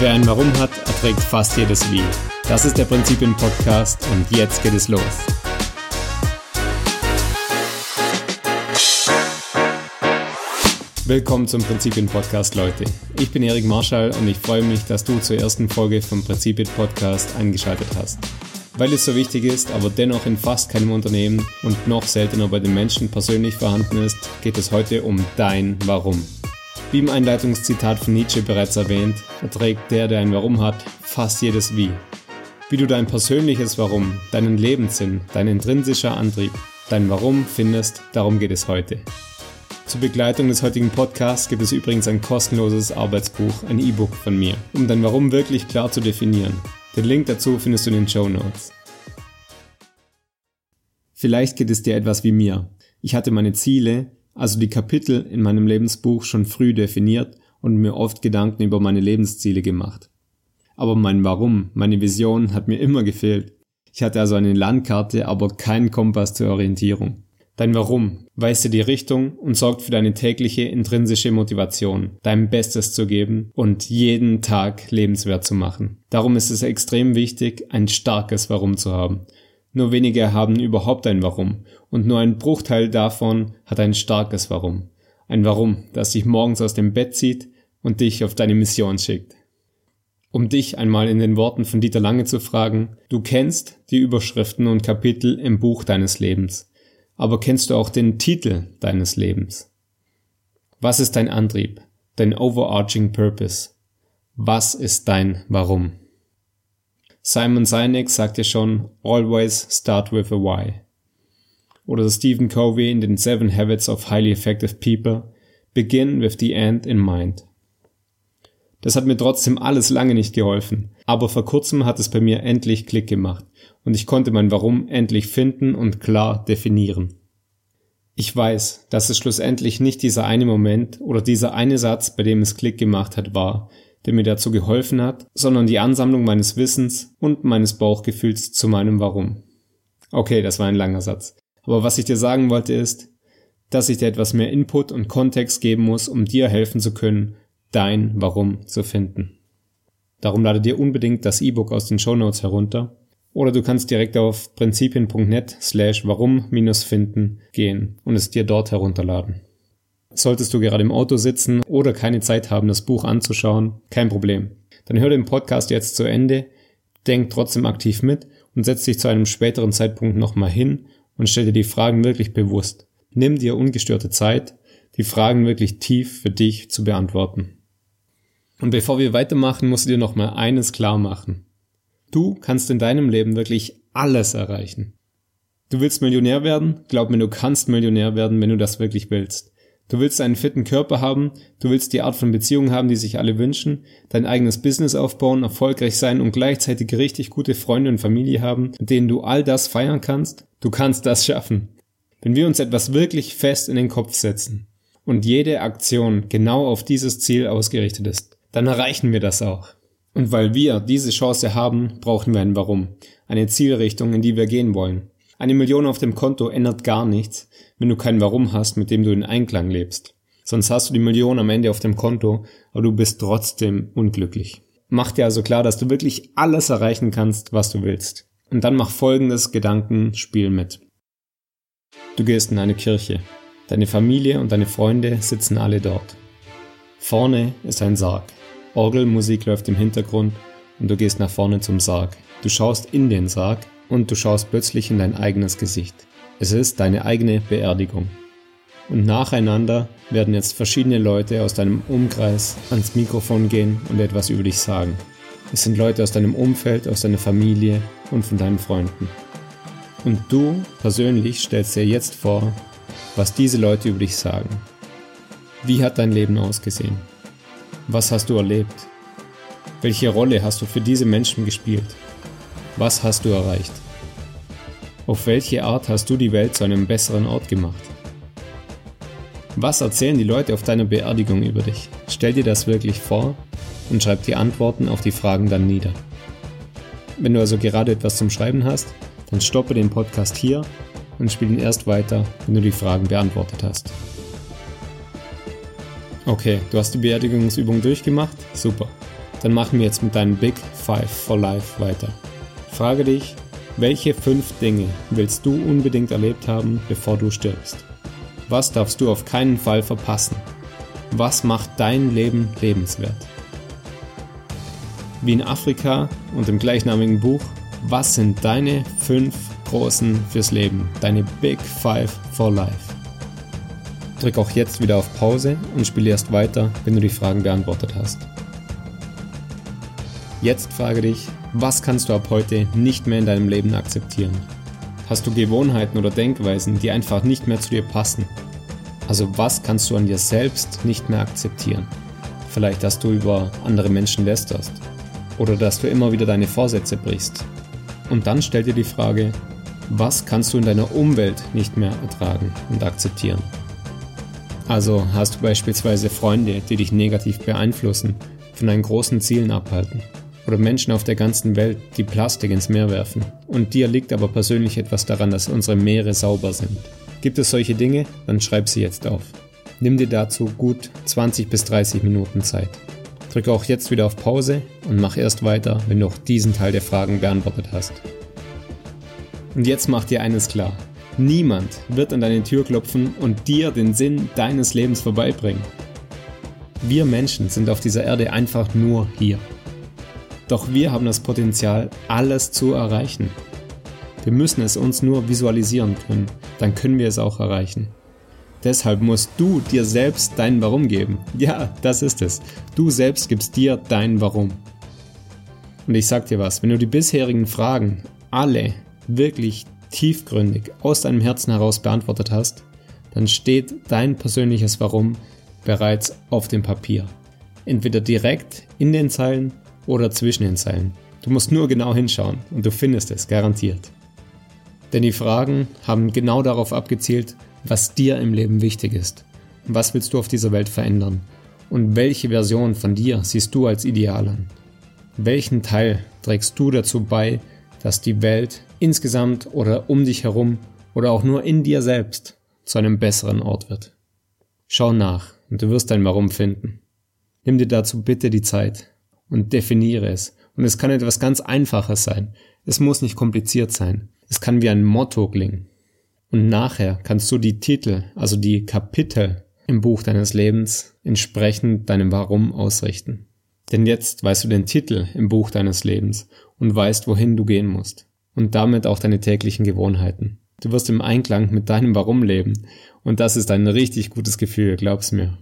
Wer ein Warum hat, erträgt fast jedes Wie. Das ist der Prinzipien-Podcast und jetzt geht es los. Willkommen zum Prinzipien-Podcast, Leute. Ich bin Erik Marschall und ich freue mich, dass du zur ersten Folge vom Prinzipien-Podcast eingeschaltet hast. Weil es so wichtig ist, aber dennoch in fast keinem Unternehmen und noch seltener bei den Menschen persönlich vorhanden ist, geht es heute um dein Warum. Wie im Einleitungszitat von Nietzsche bereits erwähnt, erträgt der, der ein Warum hat, fast jedes Wie. Wie du dein persönliches Warum, deinen Lebenssinn, dein intrinsischer Antrieb, dein Warum findest, darum geht es heute. Zur Begleitung des heutigen Podcasts gibt es übrigens ein kostenloses Arbeitsbuch, ein E-Book von mir, um dein Warum wirklich klar zu definieren. Den Link dazu findest du in den Show Notes. Vielleicht geht es dir etwas wie mir. Ich hatte meine Ziele, also die Kapitel in meinem Lebensbuch schon früh definiert und mir oft Gedanken über meine Lebensziele gemacht. Aber mein Warum, meine Vision hat mir immer gefehlt. Ich hatte also eine Landkarte, aber keinen Kompass zur Orientierung. Dein Warum weist dir die Richtung und sorgt für deine tägliche intrinsische Motivation, dein Bestes zu geben und jeden Tag lebenswert zu machen. Darum ist es extrem wichtig, ein starkes Warum zu haben nur wenige haben überhaupt ein Warum und nur ein Bruchteil davon hat ein starkes Warum. Ein Warum, das dich morgens aus dem Bett zieht und dich auf deine Mission schickt. Um dich einmal in den Worten von Dieter Lange zu fragen, du kennst die Überschriften und Kapitel im Buch deines Lebens, aber kennst du auch den Titel deines Lebens? Was ist dein Antrieb, dein overarching Purpose? Was ist dein Warum? Simon Sinek sagt ja schon, always start with a why. Oder Stephen Covey in den Seven Habits of Highly Effective People, begin with the end in mind. Das hat mir trotzdem alles lange nicht geholfen, aber vor kurzem hat es bei mir endlich Klick gemacht und ich konnte mein Warum endlich finden und klar definieren. Ich weiß, dass es schlussendlich nicht dieser eine Moment oder dieser eine Satz, bei dem es Klick gemacht hat, war, der mir dazu geholfen hat, sondern die Ansammlung meines Wissens und meines Bauchgefühls zu meinem Warum. Okay, das war ein langer Satz. Aber was ich dir sagen wollte ist, dass ich dir etwas mehr Input und Kontext geben muss, um dir helfen zu können, dein Warum zu finden. Darum lade dir unbedingt das E-Book aus den Show Notes herunter oder du kannst direkt auf prinzipien.net slash warum-finden gehen und es dir dort herunterladen. Solltest du gerade im Auto sitzen oder keine Zeit haben, das Buch anzuschauen, kein Problem. Dann hör den Podcast jetzt zu Ende, denk trotzdem aktiv mit und setz dich zu einem späteren Zeitpunkt nochmal hin und stell dir die Fragen wirklich bewusst. Nimm dir ungestörte Zeit, die Fragen wirklich tief für dich zu beantworten. Und bevor wir weitermachen, musst du dir nochmal eines klar machen. Du kannst in deinem Leben wirklich alles erreichen. Du willst Millionär werden? Glaub mir, du kannst Millionär werden, wenn du das wirklich willst. Du willst einen fitten Körper haben, du willst die Art von Beziehung haben, die sich alle wünschen, dein eigenes Business aufbauen, erfolgreich sein und gleichzeitig richtig gute Freunde und Familie haben, mit denen du all das feiern kannst. Du kannst das schaffen. Wenn wir uns etwas wirklich fest in den Kopf setzen und jede Aktion genau auf dieses Ziel ausgerichtet ist, dann erreichen wir das auch. Und weil wir diese Chance haben, brauchen wir ein Warum, eine Zielrichtung, in die wir gehen wollen. Eine Million auf dem Konto ändert gar nichts, wenn du kein Warum hast, mit dem du in Einklang lebst. Sonst hast du die Million am Ende auf dem Konto, aber du bist trotzdem unglücklich. Mach dir also klar, dass du wirklich alles erreichen kannst, was du willst. Und dann mach folgendes Gedankenspiel mit. Du gehst in eine Kirche. Deine Familie und deine Freunde sitzen alle dort. Vorne ist ein Sarg. Orgelmusik läuft im Hintergrund und du gehst nach vorne zum Sarg. Du schaust in den Sarg und du schaust plötzlich in dein eigenes Gesicht. Es ist deine eigene Beerdigung. Und nacheinander werden jetzt verschiedene Leute aus deinem Umkreis ans Mikrofon gehen und etwas über dich sagen. Es sind Leute aus deinem Umfeld, aus deiner Familie und von deinen Freunden. Und du persönlich stellst dir jetzt vor, was diese Leute über dich sagen. Wie hat dein Leben ausgesehen? Was hast du erlebt? Welche Rolle hast du für diese Menschen gespielt? Was hast du erreicht? Auf welche Art hast du die Welt zu einem besseren Ort gemacht? Was erzählen die Leute auf deiner Beerdigung über dich? Stell dir das wirklich vor und schreib die Antworten auf die Fragen dann nieder. Wenn du also gerade etwas zum Schreiben hast, dann stoppe den Podcast hier und spiel ihn erst weiter, wenn du die Fragen beantwortet hast. Okay, du hast die Beerdigungsübung durchgemacht? Super. Dann machen wir jetzt mit deinem Big Five for Life weiter. Frage dich, welche fünf Dinge willst du unbedingt erlebt haben, bevor du stirbst? Was darfst du auf keinen Fall verpassen? Was macht dein Leben lebenswert? Wie in Afrika und im gleichnamigen Buch, was sind deine fünf großen fürs Leben, deine Big Five for Life? Drück auch jetzt wieder auf Pause und spiele erst weiter, wenn du die Fragen beantwortet hast. Jetzt frage dich, was kannst du ab heute nicht mehr in deinem Leben akzeptieren? Hast du Gewohnheiten oder Denkweisen, die einfach nicht mehr zu dir passen? Also was kannst du an dir selbst nicht mehr akzeptieren? Vielleicht, dass du über andere Menschen lästerst oder dass du immer wieder deine Vorsätze brichst. Und dann stell dir die Frage, was kannst du in deiner Umwelt nicht mehr ertragen und akzeptieren? Also hast du beispielsweise Freunde, die dich negativ beeinflussen, von deinen großen Zielen abhalten. Oder Menschen auf der ganzen Welt, die Plastik ins Meer werfen. Und dir liegt aber persönlich etwas daran, dass unsere Meere sauber sind. Gibt es solche Dinge? Dann schreib sie jetzt auf. Nimm dir dazu gut 20 bis 30 Minuten Zeit. Drücke auch jetzt wieder auf Pause und mach erst weiter, wenn du auch diesen Teil der Fragen beantwortet hast. Und jetzt mach dir eines klar. Niemand wird an deine Tür klopfen und dir den Sinn deines Lebens vorbeibringen. Wir Menschen sind auf dieser Erde einfach nur hier. Doch wir haben das Potenzial, alles zu erreichen. Wir müssen es uns nur visualisieren können, dann können wir es auch erreichen. Deshalb musst du dir selbst dein Warum geben. Ja, das ist es. Du selbst gibst dir dein Warum. Und ich sag dir was, wenn du die bisherigen Fragen alle wirklich tiefgründig aus deinem Herzen heraus beantwortet hast, dann steht dein persönliches Warum bereits auf dem Papier. Entweder direkt in den Zeilen oder zwischen den Zeilen. Du musst nur genau hinschauen und du findest es garantiert. Denn die Fragen haben genau darauf abgezielt, was dir im Leben wichtig ist. Was willst du auf dieser Welt verändern? Und welche Version von dir siehst du als ideal an? Welchen Teil trägst du dazu bei, dass die Welt insgesamt oder um dich herum oder auch nur in dir selbst zu einem besseren Ort wird. Schau nach und du wirst dein Warum finden. Nimm dir dazu bitte die Zeit und definiere es. Und es kann etwas ganz Einfaches sein. Es muss nicht kompliziert sein. Es kann wie ein Motto klingen. Und nachher kannst du die Titel, also die Kapitel im Buch deines Lebens entsprechend deinem Warum ausrichten. Denn jetzt weißt du den Titel im Buch deines Lebens und weißt, wohin du gehen musst. Und damit auch deine täglichen Gewohnheiten. Du wirst im Einklang mit deinem Warum leben. Und das ist ein richtig gutes Gefühl, glaub's mir.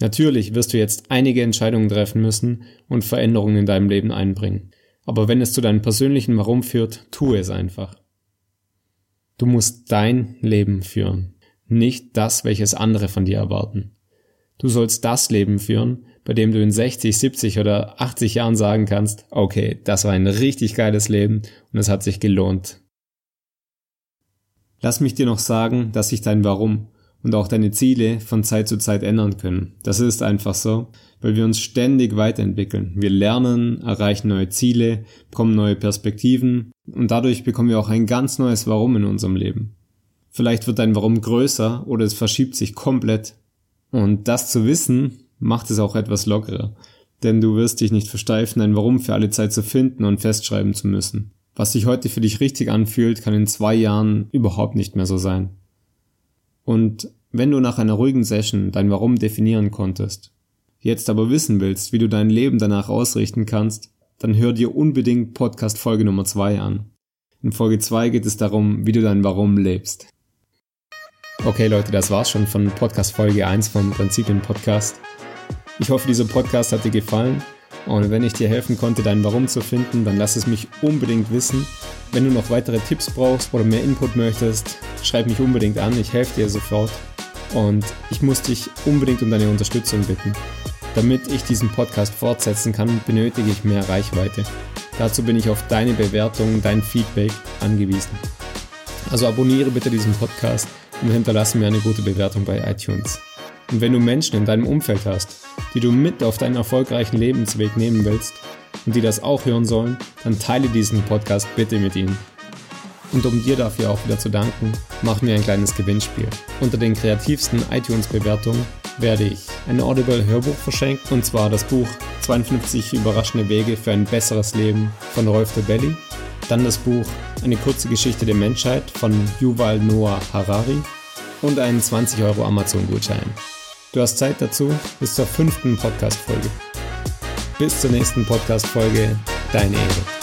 Natürlich wirst du jetzt einige Entscheidungen treffen müssen und Veränderungen in deinem Leben einbringen. Aber wenn es zu deinem persönlichen Warum führt, tue es einfach. Du musst dein Leben führen, nicht das, welches andere von dir erwarten. Du sollst das Leben führen, bei dem du in 60, 70 oder 80 Jahren sagen kannst, okay, das war ein richtig geiles Leben und es hat sich gelohnt. Lass mich dir noch sagen, dass sich dein Warum und auch deine Ziele von Zeit zu Zeit ändern können. Das ist einfach so, weil wir uns ständig weiterentwickeln. Wir lernen, erreichen neue Ziele, bekommen neue Perspektiven und dadurch bekommen wir auch ein ganz neues Warum in unserem Leben. Vielleicht wird dein Warum größer oder es verschiebt sich komplett. Und das zu wissen, macht es auch etwas lockerer. Denn du wirst dich nicht versteifen, ein Warum für alle Zeit zu finden und festschreiben zu müssen. Was sich heute für dich richtig anfühlt, kann in zwei Jahren überhaupt nicht mehr so sein. Und wenn du nach einer ruhigen Session dein Warum definieren konntest, jetzt aber wissen willst, wie du dein Leben danach ausrichten kannst, dann hör dir unbedingt Podcast Folge Nummer 2 an. In Folge 2 geht es darum, wie du dein Warum lebst. Okay Leute, das war's schon von Podcast Folge 1 vom Prinzipien Podcast. Ich hoffe, dieser Podcast hat dir gefallen und wenn ich dir helfen konnte, dein Warum zu finden, dann lass es mich unbedingt wissen. Wenn du noch weitere Tipps brauchst oder mehr Input möchtest, schreib mich unbedingt an, ich helfe dir sofort. Und ich muss dich unbedingt um deine Unterstützung bitten. Damit ich diesen Podcast fortsetzen kann, benötige ich mehr Reichweite. Dazu bin ich auf deine Bewertung, dein Feedback angewiesen. Also abonniere bitte diesen Podcast und hinterlasse mir eine gute Bewertung bei iTunes. Und wenn du Menschen in deinem Umfeld hast, die du mit auf deinen erfolgreichen Lebensweg nehmen willst und die das auch hören sollen, dann teile diesen Podcast bitte mit ihnen. Und um dir dafür auch wieder zu danken, machen wir ein kleines Gewinnspiel. Unter den kreativsten iTunes-Bewertungen werde ich ein Audible Hörbuch verschenken, und zwar das Buch 52 überraschende Wege für ein besseres Leben von Rolf de Belli. Dann das Buch Eine kurze Geschichte der Menschheit von Yuval Noah Harari und einen 20 Euro Amazon-Gutschein. Du hast Zeit dazu bis zur fünften Podcast-Folge. Bis zur nächsten Podcast-Folge, dein Erik.